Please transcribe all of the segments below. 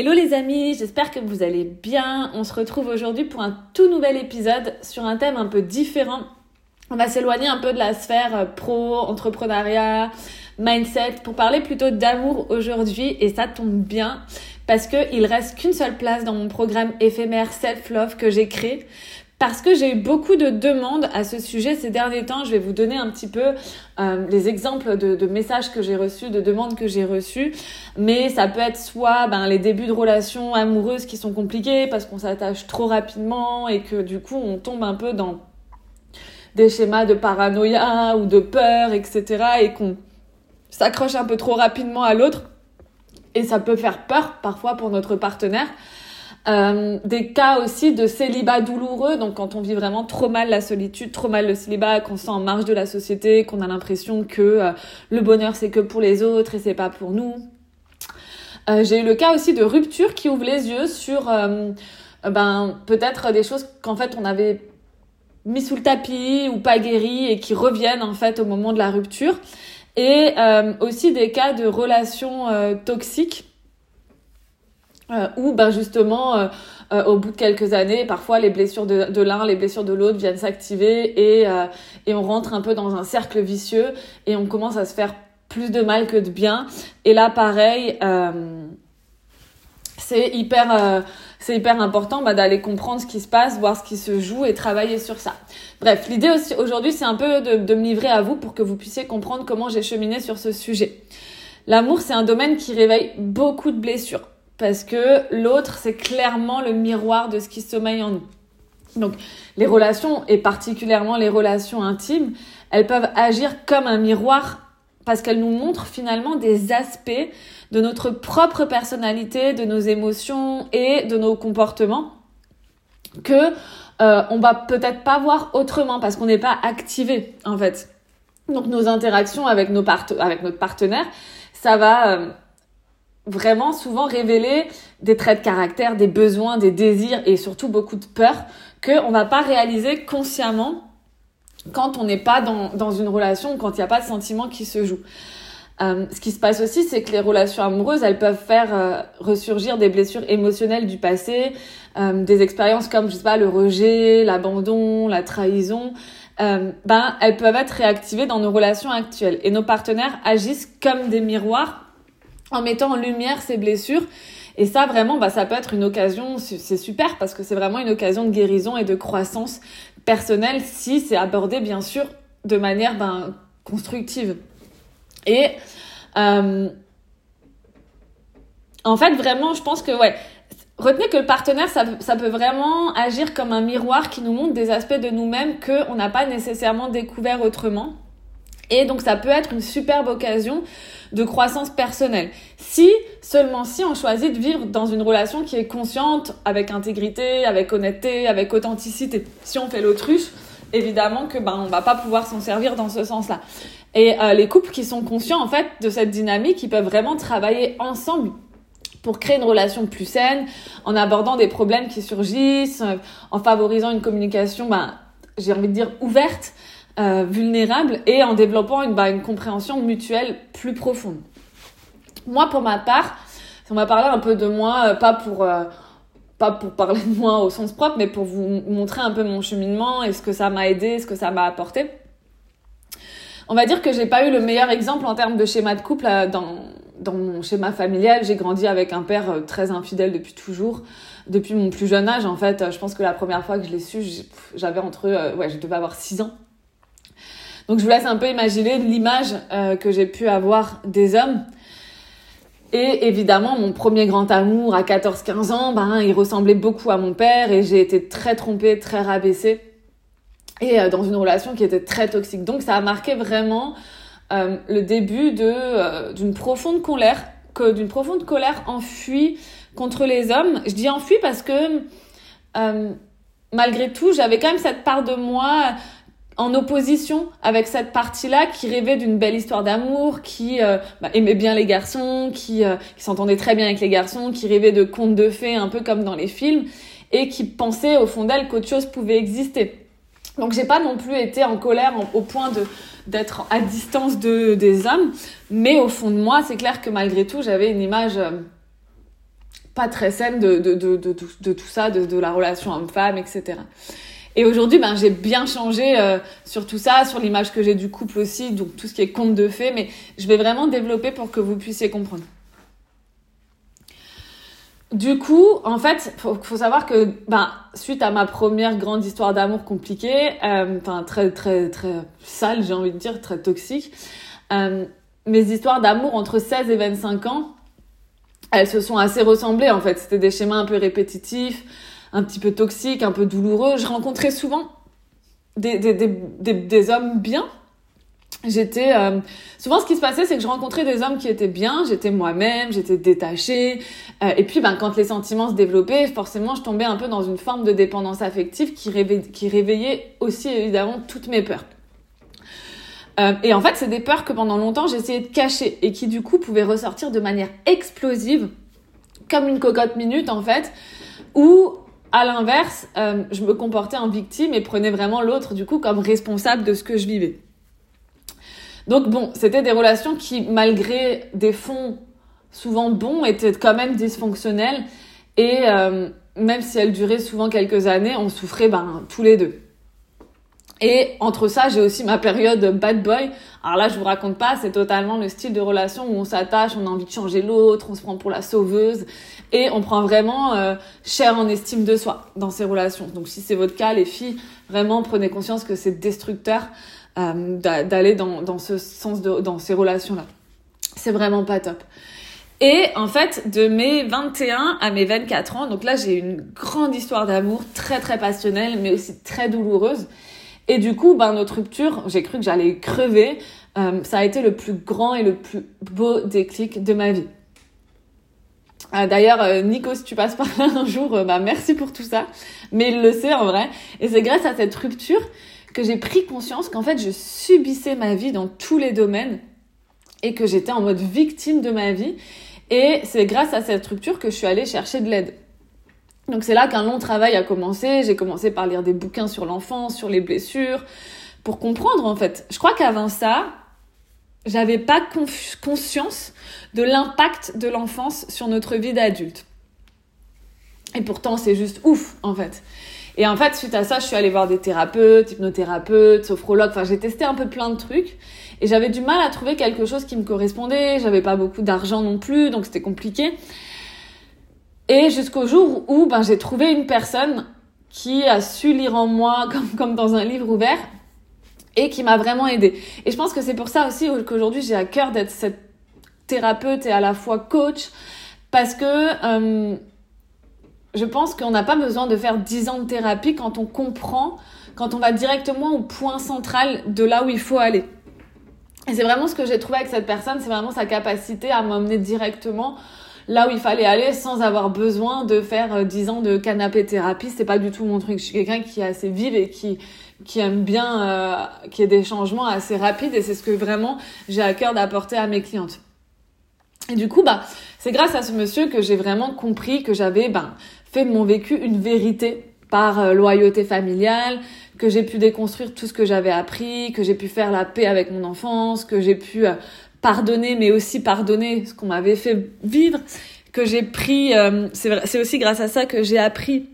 Hello les amis, j'espère que vous allez bien. On se retrouve aujourd'hui pour un tout nouvel épisode sur un thème un peu différent. On va s'éloigner un peu de la sphère euh, pro, entrepreneuriat, mindset pour parler plutôt d'amour aujourd'hui et ça tombe bien parce qu'il reste qu'une seule place dans mon programme éphémère Self Love que j'ai créé parce que j'ai eu beaucoup de demandes à ce sujet ces derniers temps. Je vais vous donner un petit peu euh, les exemples de, de messages que j'ai reçus, de demandes que j'ai reçues. Mais ça peut être soit ben, les débuts de relations amoureuses qui sont compliqués parce qu'on s'attache trop rapidement et que du coup on tombe un peu dans des schémas de paranoïa ou de peur, etc. et qu'on s'accroche un peu trop rapidement à l'autre. Et ça peut faire peur parfois pour notre partenaire. Euh, des cas aussi de célibat douloureux, donc quand on vit vraiment trop mal la solitude, trop mal le célibat, qu'on se sent en marge de la société, qu'on a l'impression que euh, le bonheur c'est que pour les autres et c'est pas pour nous. Euh, j'ai eu le cas aussi de rupture qui ouvre les yeux sur ben peut-être des choses qu'en fait on avait mis sous le tapis ou pas guéri et qui reviennent en fait au moment de la rupture et aussi des cas de relations toxiques euh, où ben justement euh, euh, au bout de quelques années parfois les blessures de, de l'un les blessures de l'autre viennent s'activer et et on rentre un peu dans un cercle vicieux et on commence à se faire plus de mal que de bien. Et là pareil c'est hyper c'est hyper important bah, d'aller comprendre ce qui se passe voir ce qui se joue et travailler sur ça. Bref l'idée aussi aujourd'hui c'est un peu de, de me livrer à vous pour que vous puissiez comprendre comment j'ai cheminé sur ce sujet. L'amour c'est un domaine qui réveille beaucoup de blessures parce que l'autre, c'est clairement le miroir de ce qui sommeille en nous. Donc, les relations, et particulièrement les relations intimes, elles peuvent agir comme un miroir parce qu'elles nous montrent finalement des aspects de notre propre personnalité, de nos émotions et de nos comportements que euh, on va peut-être pas voir autrement parce qu'on n'est pas activé en fait. Donc nos interactions avec nos avec notre partenaire, ça va euh, vraiment souvent révéler des traits de caractère, des besoins, des désirs et surtout beaucoup de peur qu'on va pas réaliser consciemment quand on n'est pas dans, dans une relation, quand il n'y a pas de sentiment qui se joue. Euh, ce qui se passe aussi, c'est que les relations amoureuses, elles peuvent faire euh, ressurgir des blessures émotionnelles du passé, euh, des expériences comme, je sais pas, le rejet, l'abandon, la trahison. ben, elles peuvent être réactivées dans nos relations actuelles. Et nos partenaires agissent comme des miroirs en mettant en lumière ces blessures. Et ça, vraiment, bah, ça peut être une occasion, c'est super parce que c'est vraiment une occasion de guérison et de croissance personnelle si c'est abordé, bien sûr, de manière ben, constructive. Et euh, en fait, vraiment, je pense que, ouais, retenez que le partenaire, ça, ça peut vraiment agir comme un miroir qui nous montre des aspects de nous-mêmes qu'on n'a pas nécessairement découvert autrement. Et donc ça peut être une superbe occasion de croissance personnelle. Si, seulement si on choisit de vivre dans une relation qui est consciente, avec intégrité, avec honnêteté, avec authenticité. Si on fait l'autruche, évidemment que ben on va pas pouvoir s'en servir dans ce sens-là. Et euh, les couples qui sont conscients en fait de cette dynamique, ils peuvent vraiment travailler ensemble pour créer une relation plus saine, en abordant des problèmes qui surgissent, euh, en favorisant une communication, ben, j'ai envie de dire ouverte, euh, vulnérable et en développant une, bah, une compréhension mutuelle plus profonde. Moi, pour ma part, on va parler un peu de moi, euh, pas pour euh, pas pour parler de moi au sens propre, mais pour vous montrer un peu mon cheminement et ce que ça m'a aidé, ce que ça m'a apporté. On va dire que j'ai pas eu le meilleur exemple en termes de schéma de couple dans, dans mon schéma familial. J'ai grandi avec un père très infidèle depuis toujours, depuis mon plus jeune âge. En fait, je pense que la première fois que je l'ai su, j'avais entre, ouais, je devais avoir 6 ans. Donc je vous laisse un peu imaginer l'image euh, que j'ai pu avoir des hommes. Et évidemment, mon premier grand amour à 14-15 ans, ben, il ressemblait beaucoup à mon père et j'ai été très trompée, très rabaissée et euh, dans une relation qui était très toxique. Donc ça a marqué vraiment euh, le début d'une profonde colère, que d'une profonde colère enfuie contre les hommes. Je dis enfuie parce que malgré tout, j'avais quand même cette part de moi en opposition avec cette partie-là qui rêvait d'une belle histoire d'amour, qui euh, bah, aimait bien les garçons, qui, euh, qui s'entendait très bien avec les garçons, qui rêvait de contes de fées un peu comme dans les films, et qui pensait au fond d'elle qu'autre chose pouvait exister. Donc j'ai pas non plus été en colère au point de d'être à distance de des hommes, mais au fond de moi, c'est clair que malgré tout, j'avais une image euh, pas très saine de, de, de, tout ça, de la relation homme-femme, etc. Et aujourd'hui, ben, j'ai bien changé euh, sur tout ça, sur l'image que j'ai du couple aussi, donc tout ce qui est conte de fées, mais je vais vraiment développer pour que vous puissiez comprendre. Du coup, en fait, faut, faut savoir que, ben, suite à ma première grande histoire d'amour compliquée, euh, enfin très très très sale, j'ai envie de dire, très toxique, euh, mes histoires d'amour entre 16 et 25 ans, elles se sont assez ressemblées en fait. C'était des schémas un peu répétitifs un petit peu toxique, un peu douloureux. Je rencontrais souvent des, des, des, des hommes bien. J'étais euh, souvent ce qui se passait, c'est que je rencontrais des hommes qui étaient bien. J'étais moi-même, j'étais détachée. Euh, et puis, ben, quand les sentiments se développaient, forcément, je tombais un peu dans une forme de dépendance affective qui, qui réveillait aussi évidemment toutes mes peurs. Euh, et en fait, c'est des peurs que pendant longtemps j'essayais de cacher et qui du coup pouvaient ressortir de manière explosive, comme une cocotte minute en fait, où à l'inverse, euh, je me comportais en victime et prenais vraiment l'autre du coup comme responsable de ce que je vivais. Donc bon, c'était des relations qui, malgré des fonds souvent bons, étaient quand même dysfonctionnelles et euh, même si elles duraient souvent quelques années, on souffrait ben, tous les deux. Et entre ça, j'ai aussi ma période bad boy. Alors là, je vous raconte pas, c'est totalement le style de relation où on s'attache, on a envie de changer l'autre, on se prend pour la sauveuse et on prend vraiment euh, cher en estime de soi dans ces relations. Donc si c'est votre cas, les filles, vraiment prenez conscience que c'est destructeur euh, d'aller dans, ce sens dans ces relations-là. C'est vraiment pas top. Et en fait, de mes 21 à mes 24 ans, donc là j'ai une grande histoire d'amour, très très passionnelle, mais aussi très douloureuse. Et du coup, ben, notre rupture, j'ai cru que j'allais crever. Euh, ça a été le plus grand et le plus beau déclic de ma vie. Euh, D'ailleurs, euh, Nico, si tu passes par là un jour, bah, merci pour tout ça. Mais il le sait en vrai. Et c'est grâce à cette rupture que j'ai pris conscience qu'en fait, je subissais ma vie dans tous les domaines et que j'étais en mode victime de ma vie. Et c'est grâce à cette rupture que je suis allée chercher de l'aide. Donc c'est là qu'un long travail a commencé. J'ai commencé par lire des bouquins sur l'enfance, sur les blessures, pour comprendre en fait. Je crois qu'avant ça, j'avais pas conscience de l'impact de l'enfance sur notre vie d'adulte. Et pourtant, c'est juste ouf en fait. Et en fait, suite à ça, je suis allée voir des thérapeutes, hypnothérapeutes, sophrologues. Enfin, j'ai testé un peu plein de trucs. Et j'avais du mal à trouver quelque chose qui me correspondait. J'avais pas beaucoup d'argent non plus, donc c'était compliqué. Et jusqu'au jour où ben, j'ai trouvé une personne qui a su lire en moi comme, comme dans un livre ouvert et qui m'a vraiment aidée. Et je pense que c'est pour ça aussi qu'aujourd'hui j'ai à cœur d'être cette thérapeute et à la fois coach parce que euh, je pense qu'on n'a pas besoin de faire 10 ans de thérapie quand on comprend, quand on va directement au point central de là où il faut aller. Et c'est vraiment ce que j'ai trouvé avec cette personne, c'est vraiment sa capacité à m'emmener directement là où il fallait aller sans avoir besoin de faire 10 euh, ans de canapé thérapie. C'est pas du tout mon truc. Je suis quelqu'un qui est assez vive et qui qui aime bien euh, qui ait des changements assez rapides et c'est ce que vraiment j'ai à cœur d'apporter à mes clientes. Et du coup, bah, c'est grâce à ce monsieur que j'ai vraiment compris que j'avais ben, fait de mon vécu une vérité par euh, loyauté familiale, que j'ai pu déconstruire tout ce que j'avais appris, que j'ai pu faire la paix avec mon enfance, que j'ai pu pardonner, mais aussi pardonner ce qu'on m'avait fait vivre, que j'ai pris, euh, c'est aussi grâce à ça que j'ai appris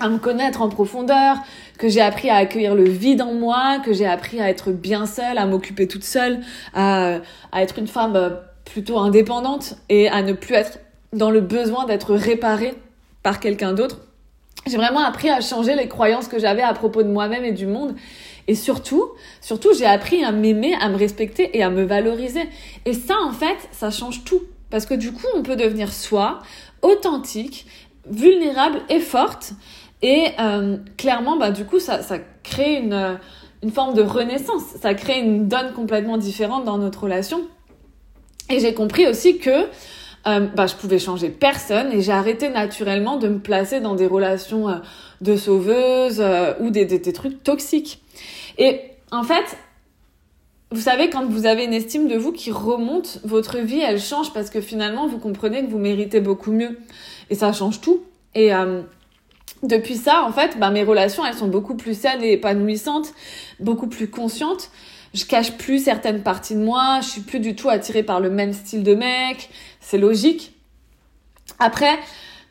à me connaître en profondeur, que j'ai appris à accueillir le vide en moi, que j'ai appris à être bien seule, à m'occuper toute seule, à, à être une femme euh, plutôt indépendante et à ne plus être dans le besoin d'être réparée par quelqu'un d'autre. J'ai vraiment appris à changer les croyances que j'avais à propos de moi-même et du monde et surtout, surtout, j'ai appris à m'aimer, à me respecter et à me valoriser. Et ça, en fait, ça change tout. Parce que du coup, on peut devenir soi, authentique, vulnérable et forte. Et euh, clairement, bah, du coup, ça, ça crée une, une forme de renaissance. Ça crée une donne complètement différente dans notre relation. Et j'ai compris aussi que euh, bah, je pouvais changer personne et j'ai arrêté naturellement de me placer dans des relations euh, de sauveuse euh, ou des, des, des, trucs toxiques. Et en fait, vous savez, quand vous avez une estime de vous qui remonte, votre vie, elle change parce que finalement, vous comprenez que vous méritez beaucoup mieux. Et ça change tout. Et euh, depuis ça, en fait, bah, mes relations, elles sont beaucoup plus saines et épanouissantes, beaucoup plus conscientes. Je cache plus certaines parties de moi, je suis plus du tout attirée par le même style de mec. C'est logique. Après,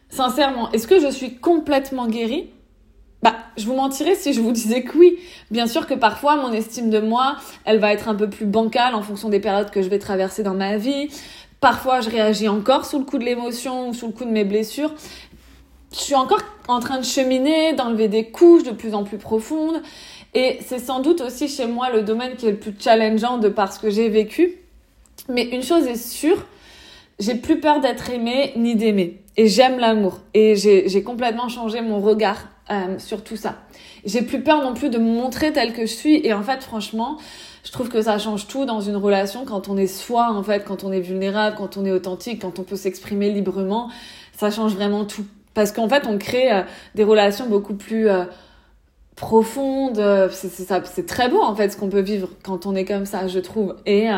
sincèrement, est-ce que je suis complètement guérie? Bah, je vous mentirais si je vous disais que oui. Bien sûr que parfois, mon estime de moi, elle va être un peu plus bancale en fonction des périodes que je vais traverser dans ma vie. Parfois, je réagis encore sous le coup de l'émotion ou sous le coup de mes blessures. Je suis encore en train de cheminer, d'enlever des couches de plus en plus profondes. Et c'est sans doute aussi chez moi le domaine qui est le plus challengeant de par ce que j'ai vécu. Mais une chose est sûre, j'ai plus peur d'être aimée ni d'aimer. Et j'aime l'amour. Et j'ai complètement changé mon regard euh, sur tout ça. J'ai plus peur non plus de me montrer telle que je suis. Et en fait, franchement, je trouve que ça change tout dans une relation quand on est soi, en fait, quand on est vulnérable, quand on est authentique, quand on peut s'exprimer librement. Ça change vraiment tout. Parce qu'en fait, on crée euh, des relations beaucoup plus euh, profondes. C'est très beau, en fait, ce qu'on peut vivre quand on est comme ça, je trouve. Et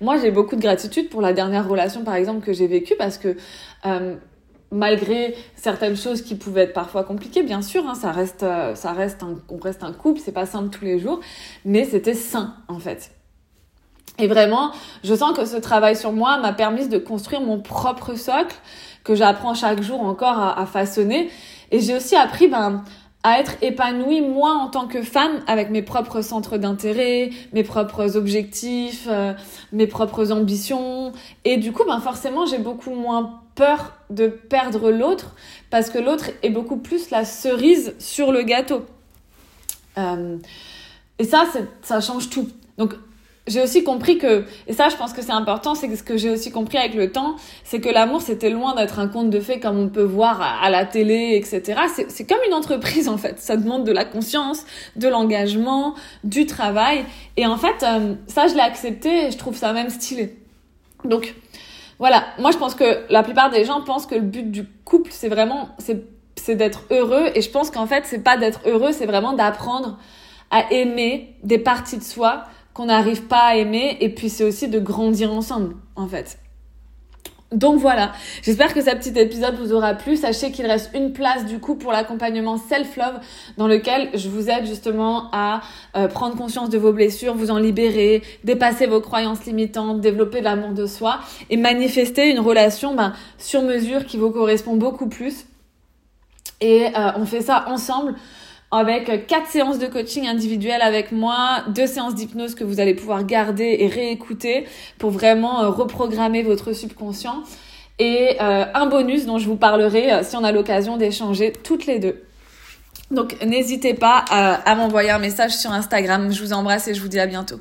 moi, j'ai beaucoup de gratitude pour la dernière relation, par exemple, que j'ai vécue parce que malgré certaines choses qui pouvaient être parfois compliquées, bien sûr, hein, ça reste, euh, ça reste un, on reste un couple, c'est pas simple tous les jours, mais c'était sain en fait. Et vraiment, je sens que ce travail sur moi m'a permis de construire mon propre socle que j'apprends chaque jour encore à, façonner. Et j'ai aussi appris ben, à être épanouie moi en tant que femme avec mes propres centres d'intérêt, mes propres objectifs, euh, mes propres ambitions. Et du coup, ben forcément, j'ai beaucoup moins peur de perdre l'autre parce que l'autre est beaucoup plus la cerise sur le gâteau. Euh, et ça, ça change tout. Donc, j'ai aussi compris que, et ça je pense que c'est important, c'est que ce que j'ai aussi compris avec le temps, c'est que l'amour c'était loin d'être un conte de fées comme on peut voir à, la télé, etc. C'est comme une entreprise en fait. Ça demande de la conscience, de l'engagement, du travail. Et en fait, euh, ça je l'ai accepté et je trouve ça même stylé. Donc, voilà, moi je pense que la plupart des gens pensent que le but du couple, c'est vraiment, c'est d'être heureux. Et je pense qu'en fait, c'est pas d'être heureux, c'est vraiment d'apprendre à aimer des parties de soi qu'on n'arrive pas à aimer. Et puis c'est aussi de grandir ensemble, en fait. Donc voilà, j'espère que ce petit épisode vous aura plu. Sachez qu'il reste une place du coup pour l'accompagnement self-love dans lequel je vous aide justement à euh, prendre conscience de vos blessures, vous en libérer, dépasser vos croyances limitantes, développer l'amour de soi et manifester une relation ben, sur mesure qui vous correspond beaucoup plus. Et euh, on fait ça ensemble avec quatre séances de coaching individuel avec moi, deux séances d'hypnose que vous allez pouvoir garder et réécouter pour vraiment euh, reprogrammer votre subconscient et euh, un bonus dont je vous parlerai euh, si on a l'occasion d'échanger toutes les deux. Donc n'hésitez pas à m'envoyer un message sur Instagram. Je vous embrasse et je vous dis à bientôt.